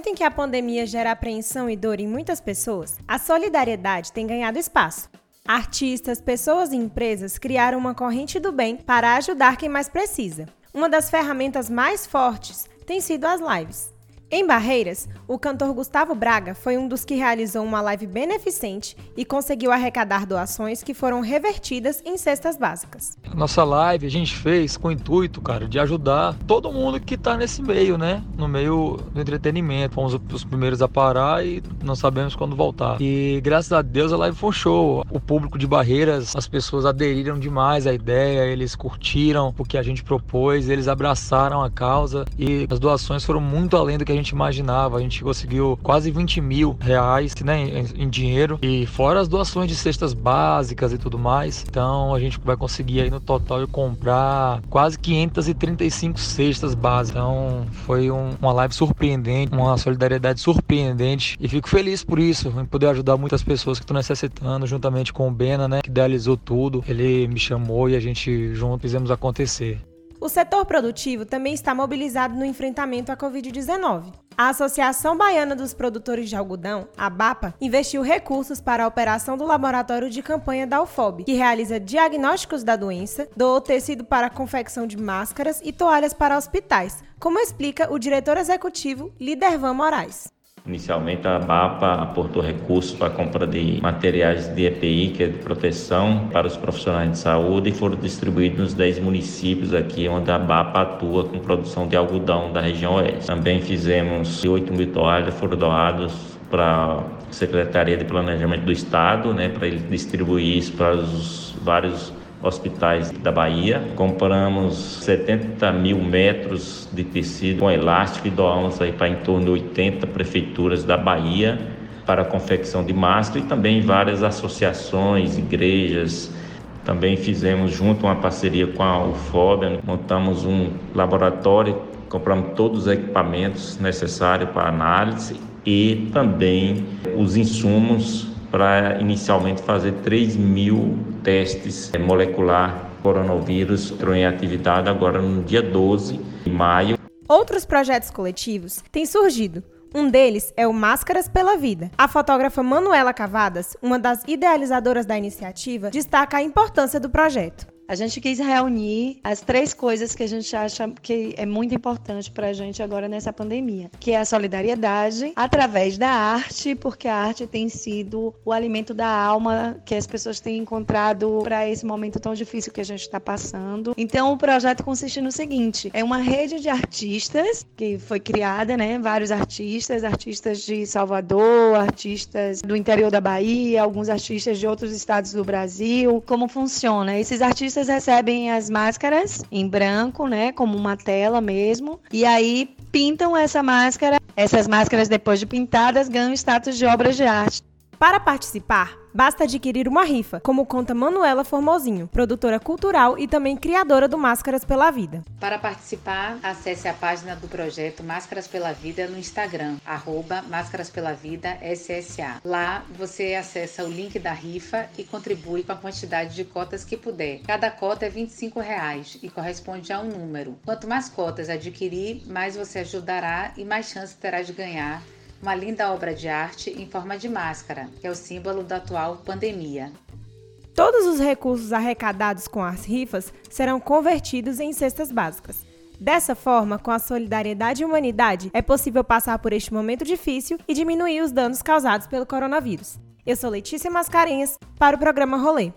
que a pandemia gera apreensão e dor em muitas pessoas, a solidariedade tem ganhado espaço. Artistas, pessoas e empresas criaram uma corrente do bem para ajudar quem mais precisa. Uma das ferramentas mais fortes tem sido as lives. Em Barreiras, o cantor Gustavo Braga foi um dos que realizou uma live beneficente e conseguiu arrecadar doações que foram revertidas em cestas básicas. Nossa live a gente fez com o intuito, cara, de ajudar todo mundo que tá nesse meio, né? No meio do entretenimento. Fomos os primeiros a parar e não sabemos quando voltar. E graças a Deus a live foi um show. O público de Barreiras, as pessoas aderiram demais à ideia, eles curtiram o que a gente propôs, eles abraçaram a causa e as doações foram muito além do que a gente imaginava. A gente conseguiu quase 20 mil reais né, em, em dinheiro e fora as doações de cestas básicas e tudo mais. Então a gente vai conseguir aí no total comprar quase 535 cestas básicas. Então foi um, uma live surpreendente, uma solidariedade surpreendente e fico feliz por isso, em poder ajudar muitas pessoas que estão necessitando, juntamente com o Bena, né, que idealizou tudo. Ele me chamou e a gente junto fizemos acontecer. O setor produtivo também está mobilizado no enfrentamento à Covid-19. A Associação Baiana dos Produtores de Algodão, a BAPA, investiu recursos para a operação do laboratório de campanha da UFOB, que realiza diagnósticos da doença, doou tecido para a confecção de máscaras e toalhas para hospitais, como explica o diretor executivo Lidervan Moraes. Inicialmente, a BAPA aportou recursos para a compra de materiais de EPI, que é de proteção para os profissionais de saúde, e foram distribuídos nos 10 municípios aqui onde a BAPA atua com produção de algodão da região oeste. Também fizemos 8 mil toalhas, foram doados para a Secretaria de Planejamento do Estado, né, para ele distribuir isso para os vários hospitais da Bahia. Compramos 70 mil metros de tecido com elástico e doamos aí para em torno de 80 prefeituras da Bahia para a confecção de máscara e também várias associações, igrejas. Também fizemos junto uma parceria com a UFOB, montamos um laboratório, compramos todos os equipamentos necessários para análise e também os insumos para inicialmente fazer 3 mil testes molecular coronavírus entrou em atividade agora no dia 12 de maio. Outros projetos coletivos têm surgido. Um deles é o Máscaras pela Vida. A fotógrafa Manuela Cavadas, uma das idealizadoras da iniciativa, destaca a importância do projeto. A gente quis reunir as três coisas que a gente acha que é muito importante para a gente agora nessa pandemia, que é a solidariedade através da arte, porque a arte tem sido o alimento da alma que as pessoas têm encontrado para esse momento tão difícil que a gente está passando. Então, o projeto consiste no seguinte: é uma rede de artistas que foi criada, né? Vários artistas, artistas de Salvador, artistas do interior da Bahia, alguns artistas de outros estados do Brasil. Como funciona? Esses artistas artistas recebem as máscaras em branco, né, como uma tela mesmo, e aí pintam essa máscara. Essas máscaras depois de pintadas ganham status de obras de arte. Para participar, basta adquirir uma rifa, como conta Manuela Formosinho, produtora cultural e também criadora do Máscaras pela Vida. Para participar, acesse a página do projeto Máscaras pela Vida no Instagram, arroba Máscaras pela Vida SSA. Lá você acessa o link da rifa e contribui com a quantidade de cotas que puder. Cada cota é 25 reais e corresponde a um número. Quanto mais cotas adquirir, mais você ajudará e mais chance terá de ganhar uma linda obra de arte em forma de máscara, que é o símbolo da atual pandemia. Todos os recursos arrecadados com as rifas serão convertidos em cestas básicas. Dessa forma, com a solidariedade e humanidade, é possível passar por este momento difícil e diminuir os danos causados pelo coronavírus. Eu sou Letícia Mascarenhas, para o programa Rolê.